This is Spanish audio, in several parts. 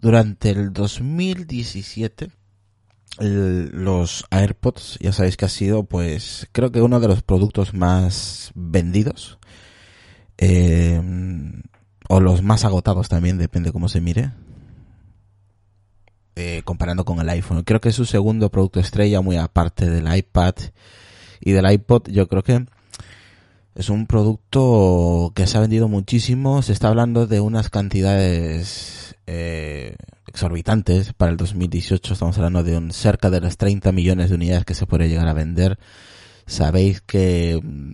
durante el 2017 los AirPods, ya sabéis que ha sido, pues, creo que uno de los productos más vendidos. Eh, o los más agotados también, depende cómo se mire. Eh, comparando con el iPhone. Creo que es su segundo producto estrella, muy aparte del iPad y del iPod. Yo creo que es un producto que se ha vendido muchísimo. Se está hablando de unas cantidades eh, exorbitantes para el 2018. Estamos hablando de un, cerca de las 30 millones de unidades que se puede llegar a vender. Sabéis que mm,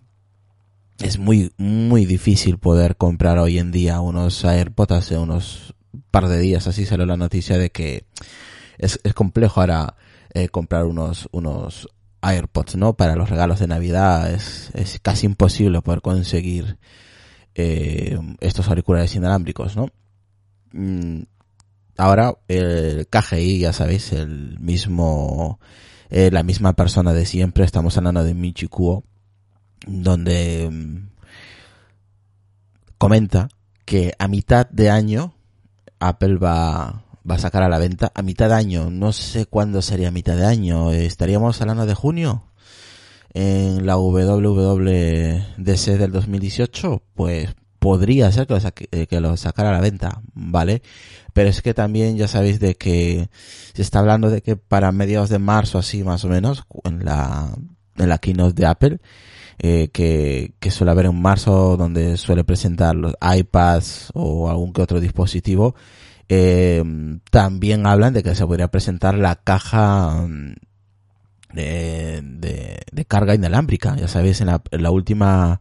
es muy, muy difícil poder comprar hoy en día unos AirPods hace unos par de días así salió la noticia de que es, es complejo ahora eh, comprar unos, unos AirPods, ¿no? Para los regalos de Navidad es, es casi imposible poder conseguir eh, estos auriculares inalámbricos, ¿no? Mm, ahora el KGI, ya sabéis, el mismo, eh, la misma persona de siempre, estamos hablando de Michikuo, donde mm, comenta que a mitad de año Apple va, va a sacar a la venta a mitad de año. No sé cuándo sería mitad de año. ¿Estaríamos hablando de junio? En la WWDC del 2018, pues podría ser que lo, eh, que lo sacara a la venta, ¿vale? Pero es que también ya sabéis de que se está hablando de que para mediados de marzo, así más o menos, en la, en la keynote de Apple, eh, que, que suele haber en marzo donde suele presentar los iPads o algún que otro dispositivo, eh, también hablan de que se podría presentar la caja mm, de, de, de carga inalámbrica. Ya sabéis, en la, en la última,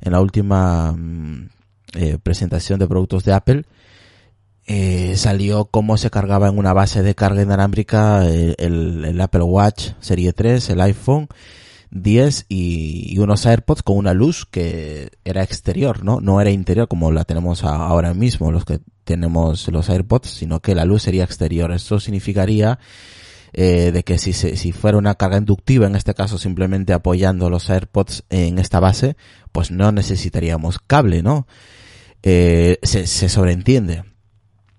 en la última mm, eh, presentación de productos de Apple, eh, salió cómo se cargaba en una base de carga inalámbrica el, el, Apple Watch Serie 3, el iPhone 10 y, y, unos AirPods con una luz que era exterior, ¿no? No era interior como la tenemos ahora mismo, los que tenemos los AirPods, sino que la luz sería exterior. Esto significaría eh, de que si, se, si fuera una carga inductiva, en este caso simplemente apoyando los AirPods en esta base, pues no necesitaríamos cable, ¿no? Eh, se, se sobreentiende.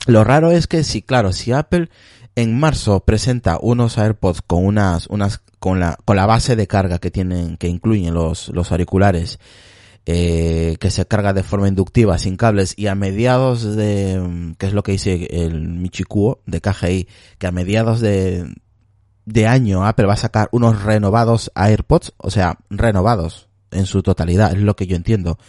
Lo raro es que si, claro, si Apple en marzo presenta unos AirPods con unas, unas, con la, con la base de carga que tienen, que incluyen los, los auriculares, eh, que se carga de forma inductiva sin cables y a mediados de, que es lo que dice el Michikuo de KGI, que a mediados de, de año Apple va a sacar unos renovados AirPods, o sea, renovados en su totalidad, es lo que yo entiendo.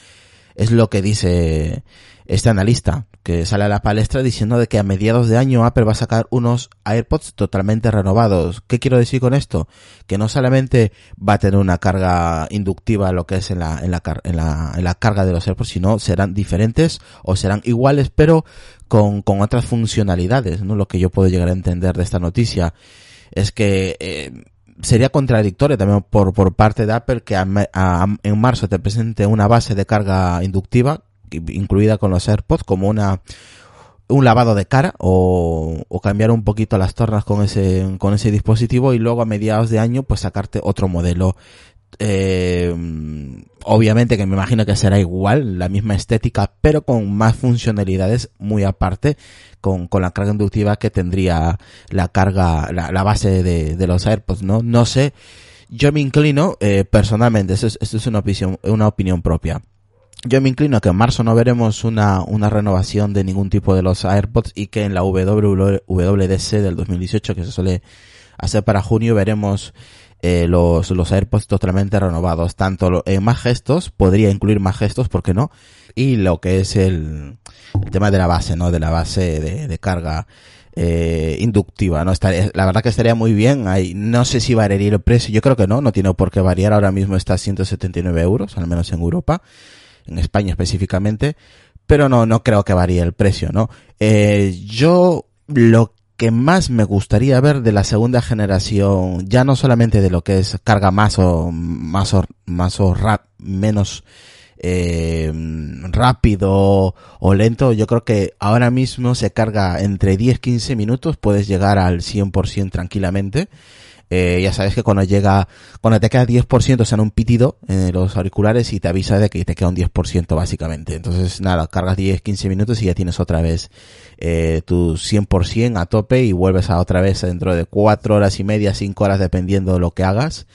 Es lo que dice este analista que sale a la palestra diciendo de que a mediados de año Apple va a sacar unos AirPods totalmente renovados. ¿Qué quiero decir con esto? Que no solamente va a tener una carga inductiva lo que es en la, en la, en la, carga de los AirPods, sino serán diferentes o serán iguales, pero con, con otras funcionalidades, ¿no? Lo que yo puedo llegar a entender de esta noticia es que, eh, sería contradictorio también por, por parte de Apple que a, en marzo te presente una base de carga inductiva incluida con los AirPods como una un lavado de cara o, o, cambiar un poquito las tornas con ese con ese dispositivo y luego a mediados de año pues sacarte otro modelo eh, obviamente que me imagino que será igual la misma estética pero con más funcionalidades muy aparte con, con la carga inductiva que tendría la carga la, base de, los AirPods no no sé yo me inclino eh, personalmente esto es, esto es una opinión una opinión propia. Yo me inclino a que en marzo no veremos una, una renovación de ningún tipo de los AirPods y que en la WWDC del 2018, que se suele hacer para junio, veremos eh, los, los AirPods totalmente renovados. Tanto en más gestos, podría incluir más gestos, ¿por qué no? Y lo que es el, el tema de la base, ¿no? De la base de, de carga eh, inductiva, ¿no? Estaría, la verdad que estaría muy bien. Ahí, no sé si variaría el precio, yo creo que no, no tiene por qué variar. Ahora mismo está a 179 euros, al menos en Europa en España específicamente, pero no, no creo que varíe el precio, ¿no? Eh, yo lo que más me gustaría ver de la segunda generación, ya no solamente de lo que es carga más o más o, más o rap, menos eh, rápido o lento, yo creo que ahora mismo se carga entre 10-15 minutos, puedes llegar al 100% tranquilamente eh, ya sabes que cuando llega, cuando te queda 10% se han un pitido en los auriculares y te avisa de que te queda un 10% básicamente. Entonces nada, cargas 10, 15 minutos y ya tienes otra vez eh, tu 100% a tope y vuelves a otra vez dentro de 4 horas y media, 5 horas dependiendo de lo que hagas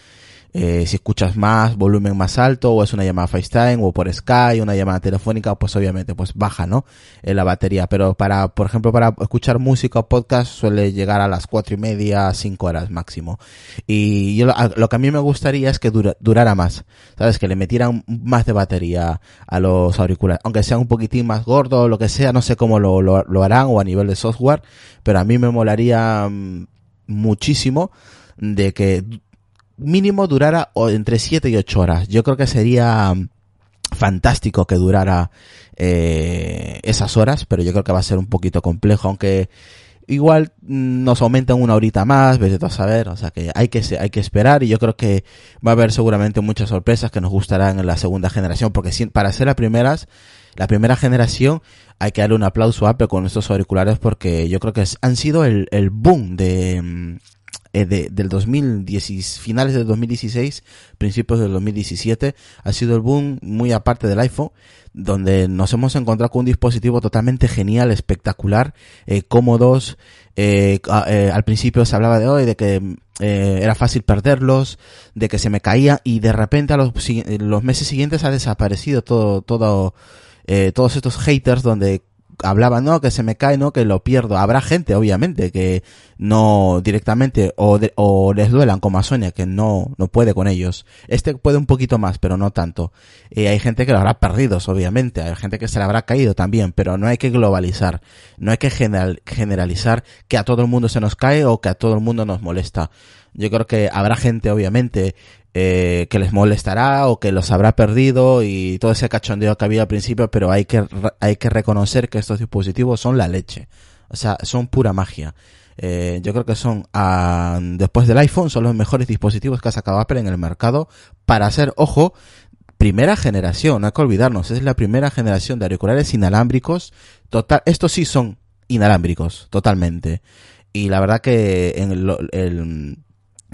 eh, si escuchas más, volumen más alto, o es una llamada FaceTime, o por Skype, una llamada telefónica, pues obviamente, pues baja, ¿no? En la batería. Pero para, por ejemplo, para escuchar música o podcast suele llegar a las cuatro y media, cinco horas máximo. Y yo lo, que a mí me gustaría es que durara más. ¿Sabes? Que le metieran más de batería a los auriculares. Aunque sean un poquitín más gordos, lo que sea, no sé cómo lo, lo, lo harán o a nivel de software, pero a mí me molaría mm, muchísimo de que mínimo durara entre 7 y 8 horas. Yo creo que sería mm, fantástico que durara eh, esas horas, pero yo creo que va a ser un poquito complejo, aunque igual mm, nos aumentan una horita más, vete a saber, o sea que hay que hay que esperar y yo creo que va a haber seguramente muchas sorpresas que nos gustarán en la segunda generación, porque para ser las primeras, la primera generación hay que darle un aplauso a Apple con estos auriculares porque yo creo que han sido el, el boom de mm, eh, de, del 2010, finales del 2016, principios del 2017, ha sido el boom muy aparte del iPhone, donde nos hemos encontrado con un dispositivo totalmente genial, espectacular, eh, cómodos, eh, eh, al principio se hablaba de hoy de que eh, era fácil perderlos, de que se me caía y de repente a los, los meses siguientes ha desaparecido todo, todo, eh, todos estos haters donde hablaban, no, que se me cae, no, que lo pierdo. Habrá gente, obviamente, que no directamente o, o les duelan como a Sonia, que no, no puede con ellos. Este puede un poquito más, pero no tanto. Y hay gente que lo habrá perdido, obviamente. Hay gente que se le habrá caído también, pero no hay que globalizar. No hay que general, generalizar que a todo el mundo se nos cae o que a todo el mundo nos molesta. Yo creo que habrá gente, obviamente, eh, que les molestará o que los habrá perdido y todo ese cachondeo que había al principio, pero hay que, hay que reconocer que estos dispositivos son la leche. O sea, son pura magia. Eh, yo creo que son, ah, después del iPhone, son los mejores dispositivos que ha sacado Apple en el mercado para hacer, ojo, primera generación, no hay que olvidarnos, es la primera generación de auriculares inalámbricos. Total, estos sí son inalámbricos, totalmente. Y la verdad que en el, el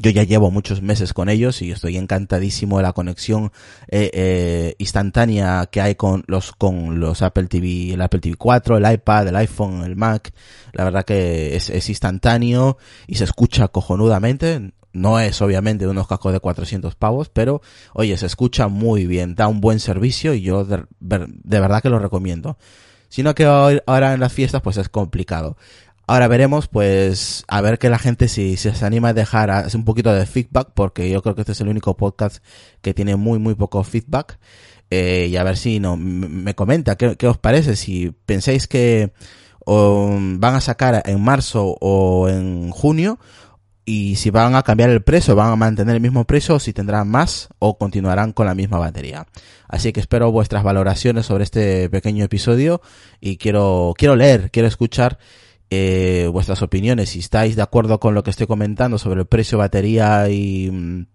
yo ya llevo muchos meses con ellos y estoy encantadísimo de la conexión eh, eh, instantánea que hay con los con los Apple TV, el Apple TV 4, el iPad, el iPhone, el Mac. La verdad que es, es instantáneo y se escucha cojonudamente. No es obviamente unos cascos de 400 pavos, pero oye, se escucha muy bien, da un buen servicio y yo de, de verdad que lo recomiendo. Sino que ahora en las fiestas pues es complicado. Ahora veremos, pues, a ver que la gente si, se anima a dejar un poquito de feedback, porque yo creo que este es el único podcast que tiene muy, muy poco feedback. Eh, y a ver si no, me comenta qué, os parece, si pensáis que van a sacar en marzo o en junio, y si van a cambiar el precio, van a mantener el mismo precio, o si tendrán más o continuarán con la misma batería. Así que espero vuestras valoraciones sobre este pequeño episodio y quiero, quiero leer, quiero escuchar eh, vuestras opiniones, si estáis de acuerdo con lo que estoy comentando sobre el precio, batería y,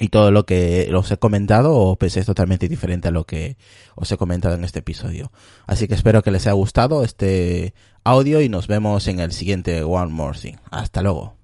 y todo lo que os he comentado o pensáis totalmente diferente a lo que os he comentado en este episodio. Así que espero que les haya gustado este audio y nos vemos en el siguiente One More Thing. Hasta luego.